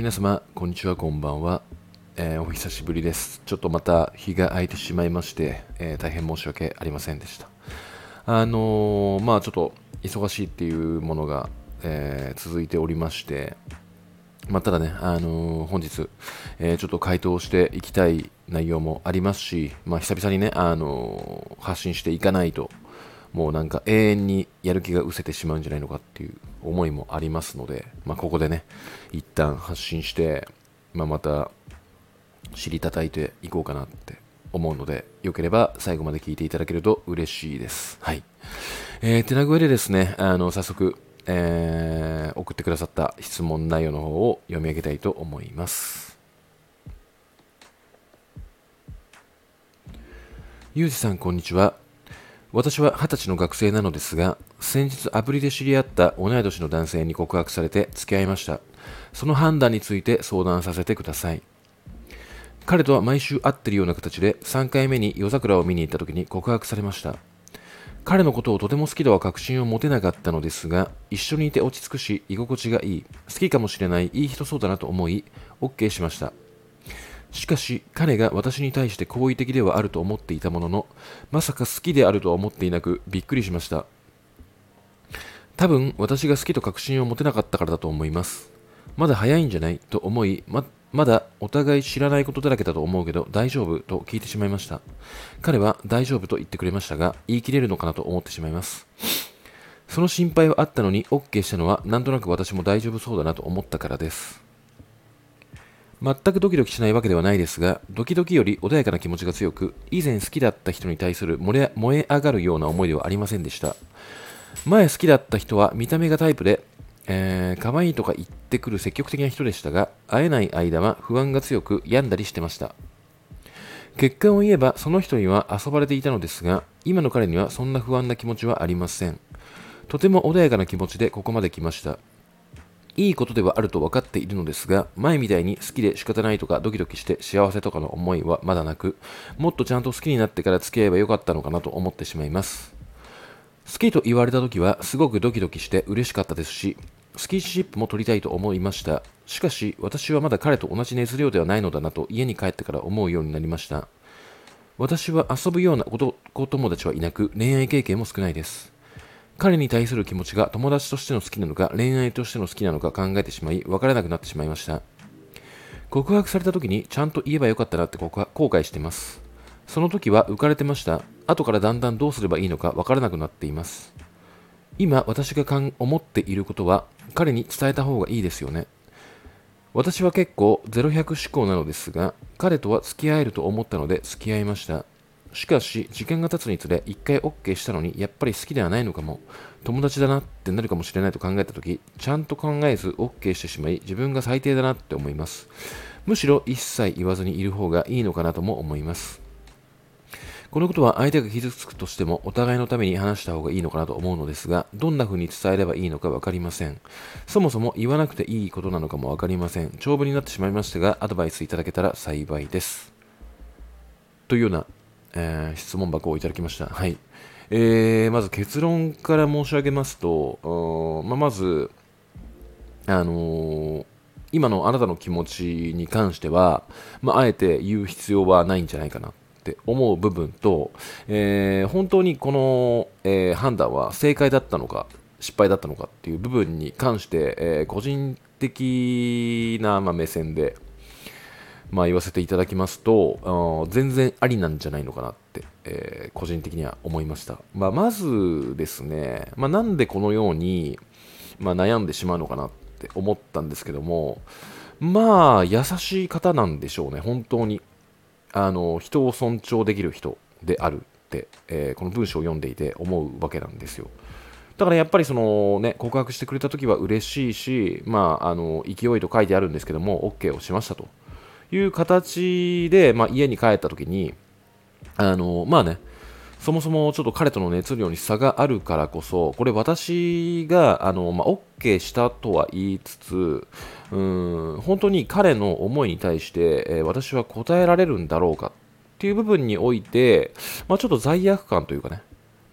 皆様、こんにちは、こんばんは、えーお久しぶりです。ちょっとまた日が空いてしまいまして、えー大変申し訳ありませんでした。あのーまあちょっと忙しいっていうものが、え続いておりまして、まあ、ただね、あの本日、えちょっと回答していきたい内容もありますし、まあ、久々にね、あの発信していかないと、もうなんか永遠にやる気が失せてしまうんじゃないのかっていう思いもありますので、まあ、ここでね、一旦発信して、まあ、また尻叩いていこうかなって思うので、よければ最後まで聞いていただけると嬉しいです。はい。えー、てな具合でですね、あの、早速、えー送ってくださった質問内容の方を読み上げたいと思います。ゆうじさん、こんにちは。私は二十歳の学生なのですが、先日アプリで知り合った同い年の男性に告白されて付き合いました。その判断について相談させてください。彼とは毎週会ってるような形で3回目に夜桜を見に行った時に告白されました。彼のことをとても好きとは確信を持てなかったのですが、一緒にいて落ち着くし、居心地がいい、好きかもしれない、いい人そうだなと思い、OK しました。しかし、彼が私に対して好意的ではあると思っていたものの、まさか好きであるとは思っていなく、びっくりしました。多分、私が好きと確信を持てなかったからだと思います。まだ早いんじゃない？と思い、ま、まだお互い知らないことだらけだと思うけど大丈夫？と聞いてしまいました。彼は大丈夫と言ってくれましたが、言い切れるのかなと思ってしまいます。その心配はあったのに OK したのはなんとなく私も大丈夫そうだなと思ったからです。全くドキドキしないわけではないですが、ドキドキより穏やかな気持ちが強く、以前好きだった人に対する燃え燃え上がるような思いではありませんでした。前好きだった人は見た目がタイプで、えー、可愛いとか言ってくる積極的な人でしたが、会えない間は不安が強く病んだりしてました。結果を言えばその人には遊ばれていたのですが、今の彼にはそんな不安な気持ちはありません。とても穏やかな気持ちでここまで来ました。いいことではあると分かっているのですが、前みたいに好きで仕方ないとかドキドキして幸せとかの思いはまだなく、もっとちゃんと好きになってから付き合えばよかったのかなと思ってしまいます。好きと言われた時はすごくドキドキして嬉しかったですし、スキンシップも取りたいと思いました。しかし、私はまだ彼と同じ熱量ではないのだなと家に帰ってから思うようになりました。私は遊ぶような子子友達はいなく、恋愛経験も少ないです。彼に対する気持ちが友達としての好きなのか恋愛としての好きなのか考えてしまい分からなくなってしまいました。告白された時にちゃんと言えばよかったなって後悔しています。その時は浮かれてました。後からだんだんどうすればいいのか分からなくなっています。今私が思っていることは彼に伝えた方がいいですよね。私は結構0100思考なのですが彼とは付き合えると思ったので付き合いました。しかし、時間が経つにつれ、一回 OK したのに、やっぱり好きではないのかも、友達だなってなるかもしれないと考えたとき、ちゃんと考えず OK してしまい、自分が最低だなって思います。むしろ一切言わずにいる方がいいのかなとも思います。このことは相手が傷つくとしても、お互いのために話した方がいいのかなと思うのですが、どんな風に伝えればいいのかわかりません。そもそも言わなくていいことなのかもわかりません。長文になってしまいましたが、アドバイスいただけたら幸いです。というようなえー質問箱をいただきました。はい。えーまず結論から申し上げますと、まあ、まず、あのー今のあなたの気持ちに関しては、まあ、あえて言う必要はないんじゃないかなって思う部分と、えー本当にこの、えー判断は正解だったのか、失敗だったのかっていう部分に関して、え個人的な、まあ、目線で、まあ、言わせていただきますと、全然ありなんじゃないのかなって、えー個人的には思いました。まあ、まずですね、まあ、なんでこのように、まあ、悩んでしまうのかなって思ったんですけども、まあ、優しい方なんでしょうね、本当に。あの、人を尊重できる人であるって、えーこの文章を読んでいて思うわけなんですよ。だからやっぱりそのね、告白してくれた時は嬉しいし、まあ、あの、勢いと書いてあるんですけども、OK をしましたと。いう形で、まあ、家に帰った時に、あの、まあね、そもそもちょっと彼との熱量に差があるからこそ、これ私が、あの、まあ、OK したとは言いつつ、うん、本当に彼の思いに対して、えー私は答えられるんだろうかっていう部分において、まあ、ちょっと罪悪感というかね、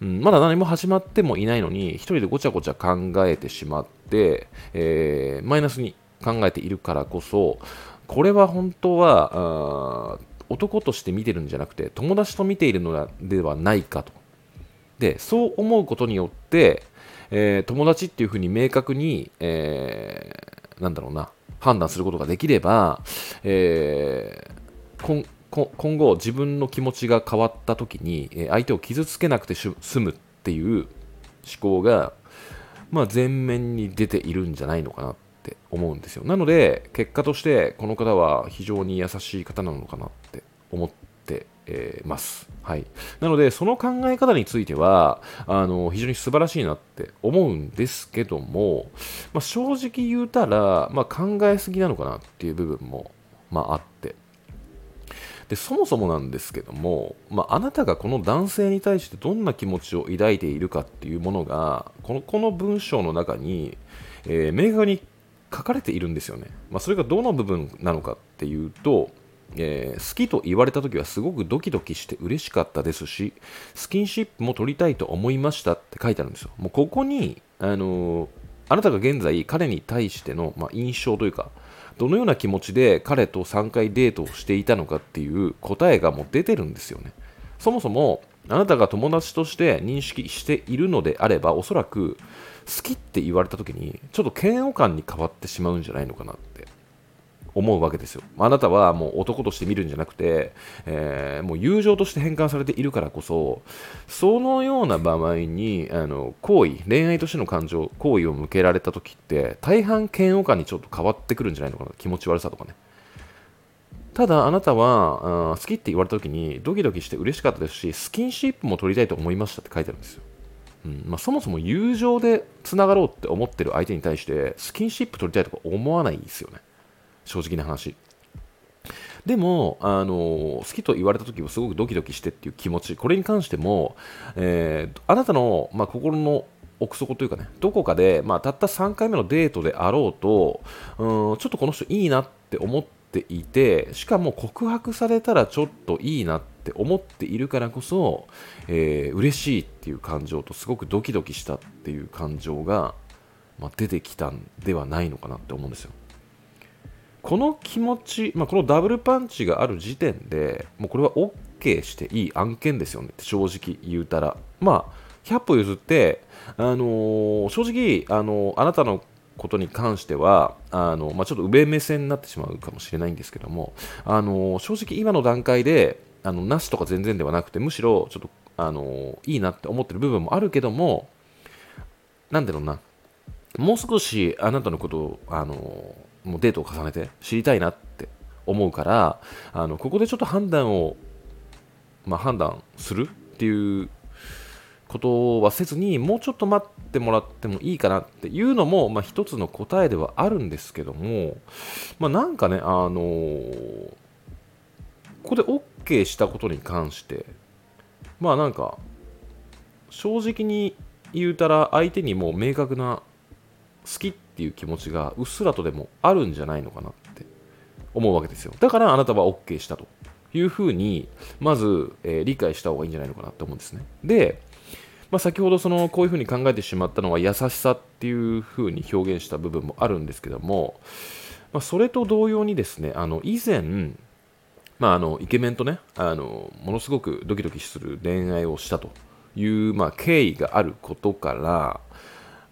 うん、まだ何も始まってもいないのに、一人でごちゃごちゃ考えてしまって、えーマイナスに考えているからこそこれは本当は男として見てるんじゃなくて友達と見ているのではないかと。でそう思うことによって、えー、友達っていうふうに明確に、えー、なんだろうな判断することができれば、えー、今後自分の気持ちが変わった時に相手を傷つけなくて済むっていう思考が、まあ、前面に出ているんじゃないのかなっって思うんですよなので結果としてこの方は非常に優しい方なのかなって思ってえます。はい、なので、その考え方についてはあの非常に素晴らしいなって思うんですけども、まあ、正直言うたら、まあ、考えすぎなのかなっていう部分も、まあ、あって。でそもそもなんですけども、まあ、あなたがこの男性に対してどんな気持ちを抱いているかっていうものがこのこの文章の中に、えー、明確に書かれているんですよね、まあ、それがどの部分なのかっていうと、えー、好きと言われた時はすごくドキドキして嬉しかったですし、スキンシップも取りたいと思いましたって書いてあるんですよ。もうここに、あのー、あなたが現在彼に対しての、まあ、印象というか、どのような気持ちで彼と3回デートをしていたのかっていう答えがもう出てるんですよね。そもそも、あなたが友達として認識しているのであれば、おそらく好きって言われた時に、ちょっと嫌悪感に変わってしまうんじゃないのかなって思うわけですよ。あなたはもう男として見るんじゃなくて、えー、もう友情として変換されているからこそ、そのような場合に、あの行為、恋愛としての感情、行為を向けられた時って、大半嫌悪感にちょっと変わってくるんじゃないのかな、気持ち悪さとかね。ただあなたは好きって言われた時にドキドキして嬉しかったですしスキンシップも取りたいと思いましたって書いてあるんですよ、うん。まあ、そもそも友情でつながろうって思ってる相手に対してスキンシップ取りたいとか思わないですよね。正直な話。でも、あの好きと言われた時はすごくドキドキしてっていう気持ち、これに関しても、えー、あなたの、まあ、心の奥底というかね、どこかで、まあ、たった3回目のデートであろうと、うん、ちょっとこの人いいなって思っていて、しかも告白されたらちょっといいなって思っているからこそ、えー、嬉しいっていう感情とすごくドキドキしたっていう感情が、まあ、出てきたんではないのかなって思うんですよ。この気持ち、まあ、このダブルパンチがある時点でもうこれは OK していい案件ですよねって正直言うたらまあ100歩譲って、あのー、正直、あのー、あなたのことに関してはあの、まあ、ちょっと上目線になってしまうかもしれないんですけども、あの、正直今の段階であのなしとか全然ではなくてむしろちょっと、あのいいなって思ってる部分もあるけどもなんだろうな。もう少しあなたのことを、あのもうデートを重ねて知りたいなって思うからあのここでちょっと判断を、まあ、判断するっていうことはせずにもうちょっと待ってもらってもいいかなっていうのも、まあ、一つの答えではあるんですけども、まあ、なんかね、あのー、ここで OK したことに関してまあなんか正直に言うたら相手にもう明確な好きっていう気持ちがうっすらとでもあるんじゃないのかなって思うわけですよ。だからあなたは OK したというふうにまず、えー、理解した方がいいんじゃないのかなって思うんですね。で、まあ、先ほどそのこういうふうに考えてしまったのは優しさっていうふうに表現した部分もあるんですけども、まあ、それと同様にですねあの以前まあ、あのイケメンとねあのものすごくドキドキする恋愛をしたという、まあ、経緯があることから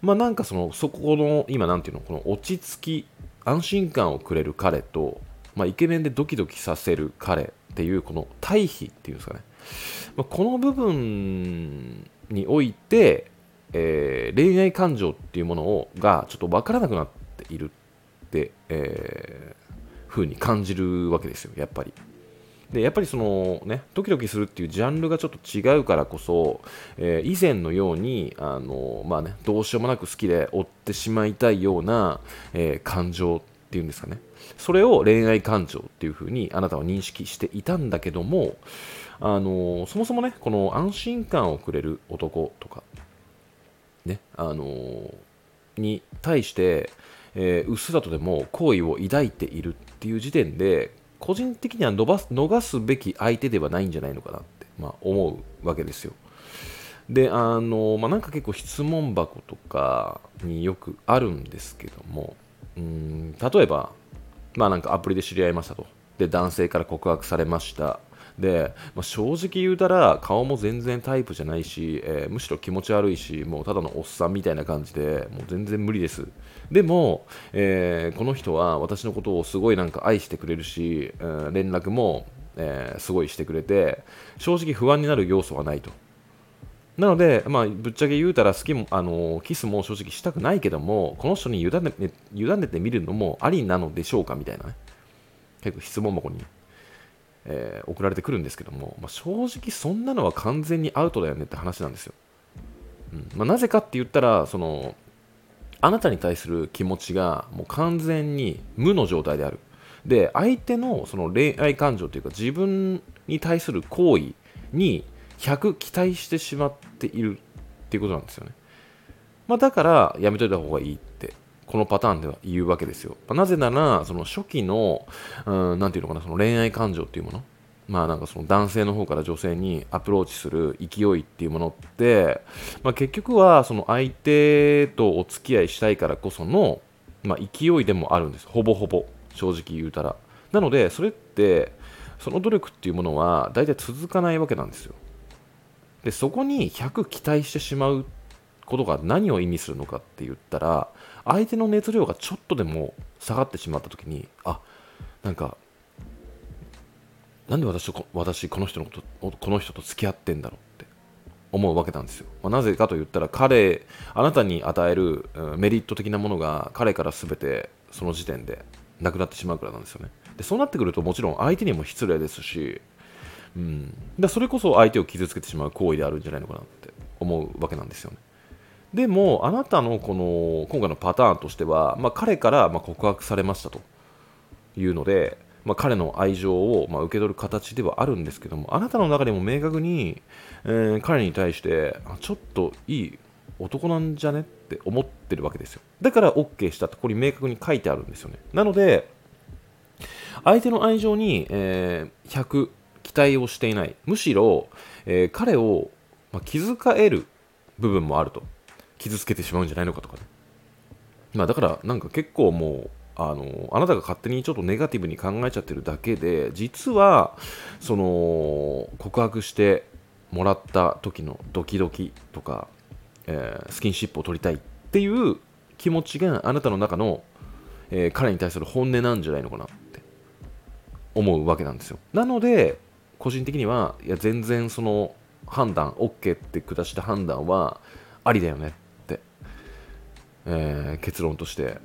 まあなんかそのそこの今なんていうのこの落ち着き安心感をくれる彼と、まあ、イケメンでドキドキさせる彼っていうこの対比っていうんですかね、まあ、この部分において、えー、恋愛感情っていうものをがちょっと分からなくなっているって、えー、風に感じるわけですよやっぱり。でやっぱりそのねドキドキするっていうジャンルがちょっと違うからこそ、えー、以前のようにあの、まあね、どうしようもなく好きで追ってしまいたいような、えー、感情っていうんですかねそれを恋愛感情っていう風にあなたは認識していたんだけどもあのそもそもねこの安心感をくれる男とかねあのに対して、えー、うっすらとでも好意を抱いているっていう時点で個人的には逃す逃すべき相手ではないんじゃないのかなって、まあ、思うわけですよ。で、あの、まあ、なんか結構質問箱とかによくあるんですけども、うん例えばまあなんかアプリで知り合いましたとで男性から告白されましたで、まあ、正直言うたら顔も全然タイプじゃないし、えー、むしろ気持ち悪いしもうただのおっさんみたいな感じでもう全然無理です。でも、えー、この人は私のことをすごいなんか愛してくれるし、えー、連絡も、えすごいしてくれて正直不安になる要素はないと。なので、まあ、ぶっちゃけ言うたら好きもあのキスも正直したくないけどもこの人に委ね委ねてみるのもありなのでしょうかみたいなね。結構質問箱に。えー、送られてくるんですけども、まあ、正直そんなのは完全にアウトだよねって話なんですよ。うんまあ、なぜかって言ったらそのあなたに対する気持ちがもう完全に無の状態である。で相手のその恋愛感情というか自分に対する行為に100期待してしまっているっていうことなんですよね。まあ、だからやめといた方がいいっこのパターンでは言うわけですよ。なぜなら、その初期の、うん、なんていうのかな、その恋愛感情っていうもの、まあなんかその男性の方から女性にアプローチする勢いっていうものって、まあ、結局はその相手とお付き合いしたいからこその、まあ、勢いでもあるんです。ほぼほぼ、正直言うたら。なので、それって、その努力っていうものは大体続かないわけなんですよ。で、そこに100期待してしまうことが何を意味するのかって言ったら、相手の熱量がちょっとでも下がってしまった時にあなんかなんで私と私この人のことこの人と付き合ってんだろうって思うわけなんですよ、まあ、なぜかと言ったら彼あなたに与えるメリット的なものが彼から全てその時点でなくなってしまうからなんですよね。でそうなってくるともちろん相手にも失礼ですし、うん、だそれこそ相手を傷つけてしまう行為であるんじゃないのかなって思うわけなんですよね。でもあなたのこの今回のパターンとしては、まあ、彼からま告白されましたというので、まあ、彼の愛情をま受け取る形ではあるんですけどもあなたの中でも明確に、えー、彼に対してちょっといい男なんじゃねって思ってるわけですよ。だから OK したってここに明確に書いてあるんですよね。なので相手の愛情に、えー、100期待をしていない。むしろ、えー、彼を、ま気遣える部分もあると。傷つけてしまうんじゃないのかとかね。まあだからなんか結構もうあのあなたが勝手にちょっとネガティブに考えちゃってるだけで実はその告白してもらった時のドキドキとか、えー、スキンシップを取りたいっていう気持ちがあなたの中の、えー、彼に対する本音なんじゃないのかなって思うわけなんですよなので個人的にはいや全然その判断 OK って下した判断はありだよねえー、結論として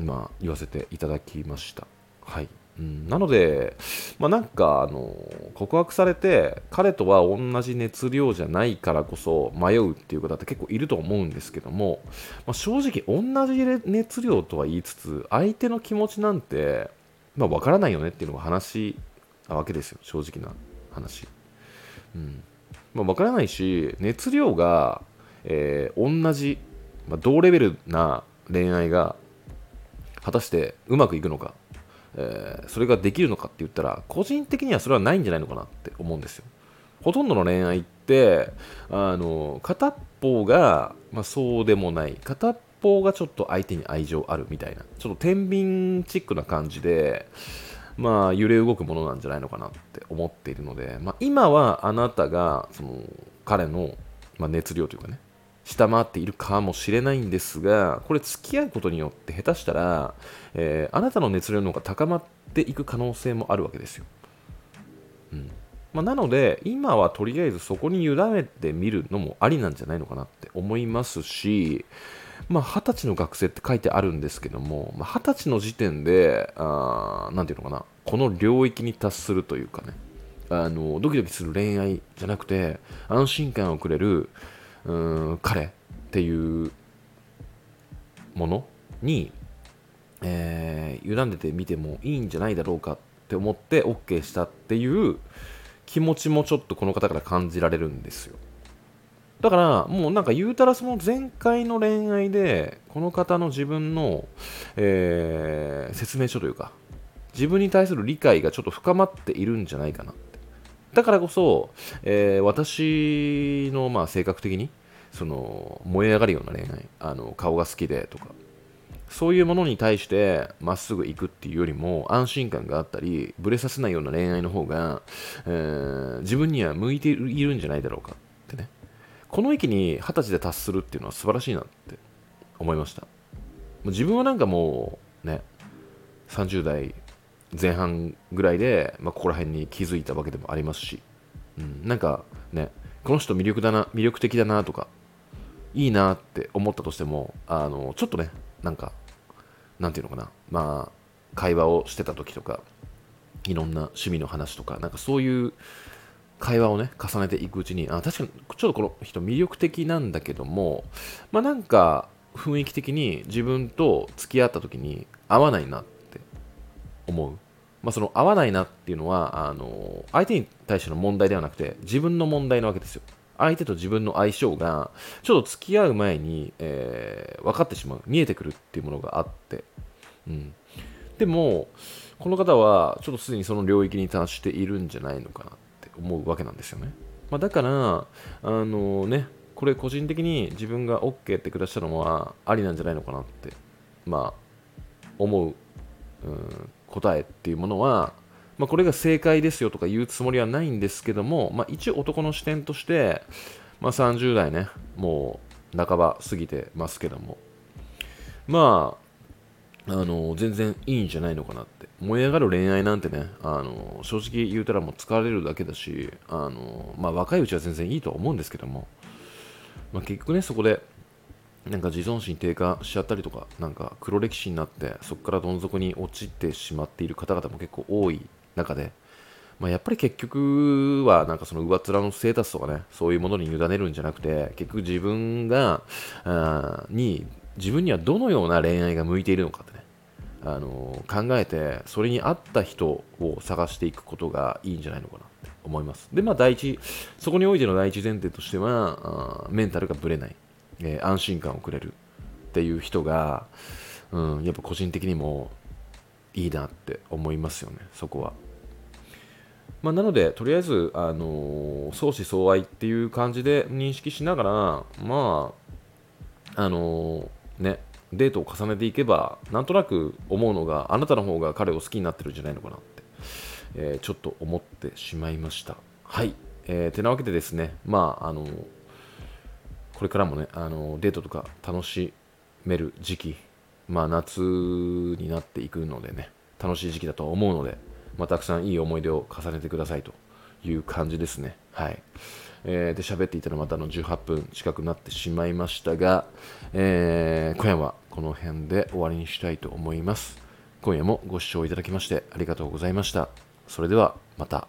今言わせていただきました。はい。うん、なので、まあ、なんかあの告白されて彼とは同じ熱量じゃないからこそ迷うっていう方って結構いると思うんですけども、まあ、正直同じ熱量とは言いつつ相手の気持ちなんて、まあ、分からないよねっていうのが話なわけですよ。正直な話、うん。まあ、分からないし熱量が、えー、同じまあ、同レベルな恋愛が果たしてうまくいくのか、えー、それができるのかって言ったら個人的にはそれはないんじゃないのかなって思うんですよ。ほとんどの恋愛ってあの片っぽが、まあ、そうでもない片っぽがちょっと相手に愛情あるみたいなちょっと天秤チックな感じでまあ揺れ動くものなんじゃないのかなって思っているので、まあ、今はあなたがその彼の、まあ、熱量というかね下回っているかもしれないんですが、これ付き合うことによって下手したら、えー、あなたの熱量の方が高まっていく可能性もあるわけですよ。うんまあ、なので、今はとりあえずそこに委ねてみるのもありなんじゃないのかなって思いますし、まあ、20歳の学生って書いてあるんですけども、まあ、20歳の時点で、あなんていうのかな、この領域に達するというかね、あのドキドキする恋愛じゃなくて、安心感をくれる、うん彼っていうものに、えー、委ねてみてもいいんじゃないだろうかって思って OK したっていう気持ちもちょっとこの方から感じられるんですよ。だからもうなんか言うたらその前回の恋愛でこの方の自分の、えー、説明書というか自分に対する理解がちょっと深まっているんじゃないかな。だからこそ、えー、私のまあ性格的にその燃え上がるような恋愛あの顔が好きでとかそういうものに対してまっすぐ行くっていうよりも安心感があったり、ブレさせないような恋愛の方が、えー、自分には向いているんじゃないだろうかってね。この域に二十歳で達するっていうのは素晴らしいなって思いました。自分はなんかもうね、30代前半ぐらいで、まあ、ここら辺に気づいたわけでもありますし、うん、なんかね、この人魅力だな、魅力的だなとか、いいなって思ったとしても、あの、ちょっとね、なんか、なんていうのかな、まあ、会話をしてた時とか、いろんな趣味の話とか、なんかそういう会話をね、重ねていくうちに、あ、確かに、ちょっとこの人魅力的なんだけども、まあなんか、雰囲気的に自分と付き合った時に合わないなって思う。まあ、その合わないなっていうのは、あの相手に対しての問題ではなくて、自分の問題なわけですよ。相手と自分の相性がちょっと付き合う前に、えー、分かってしまう。見えてくるっていうものがあって、うん、でもこの方はちょっとすでにその領域に達しているんじゃないのかなって思うわけなんですよね、まあ、だからあのねこれ個人的に自分が OK って下したのはありなんじゃないのかなってまあ思う、うん、答えっていうものはまあ、これが正解ですよとか言うつもりはないんですけども、まあ、一応男の視点として、まあ、30代ね、もう半ば過ぎてますけども、まあ、あの全然いいんじゃないのかなって。燃え上がる恋愛なんてね、あの正直言うたらもう疲れるだけだし、あのまあ、若いうちは全然いいとは思うんですけども、まあ、結局ね、そこで、なんか自尊心低下しちゃったりとか、なんか黒歴史になって、そこからどん底に陥ってしまっている方々も結構多い中で、まあ、やっぱり結局はなんかその上面のステータスとかねそういうものに委ねるんじゃなくて結局自分があに自分にはどのような恋愛が向いているのかってねあの考えてそれに合った人を探していくことがいいんじゃないのかなって思います。でまあ第一そこにおいての第一前提としてはあメンタルがぶれない、えー、安心感をくれるっていう人が、うん、やっぱ個人的にもいいなって思いますよねそこは。まあ、なので、とりあえず、あのー、相思相愛っていう感じで認識しながら、まあ、あのー、ね、デートを重ねていけば、なんとなく思うのが、あなたの方が彼を好きになってるんじゃないのかなって、えー、ちょっと思ってしまいました。はい。えー、てなわけでですね、まあ、あのこれからもね、あのデートとか楽しめる時期まあ、夏になっていくのでね、楽しい時期だと思うので、まあ、たくさんいい思い出を重ねてくださいという感じですね。はい。えー、で、喋っていたらまたの18分近くなってしまいましたが、えー、今夜はこの辺で終わりにしたいと思います。今夜もご視聴いただきましてありがとうございました。それではまた。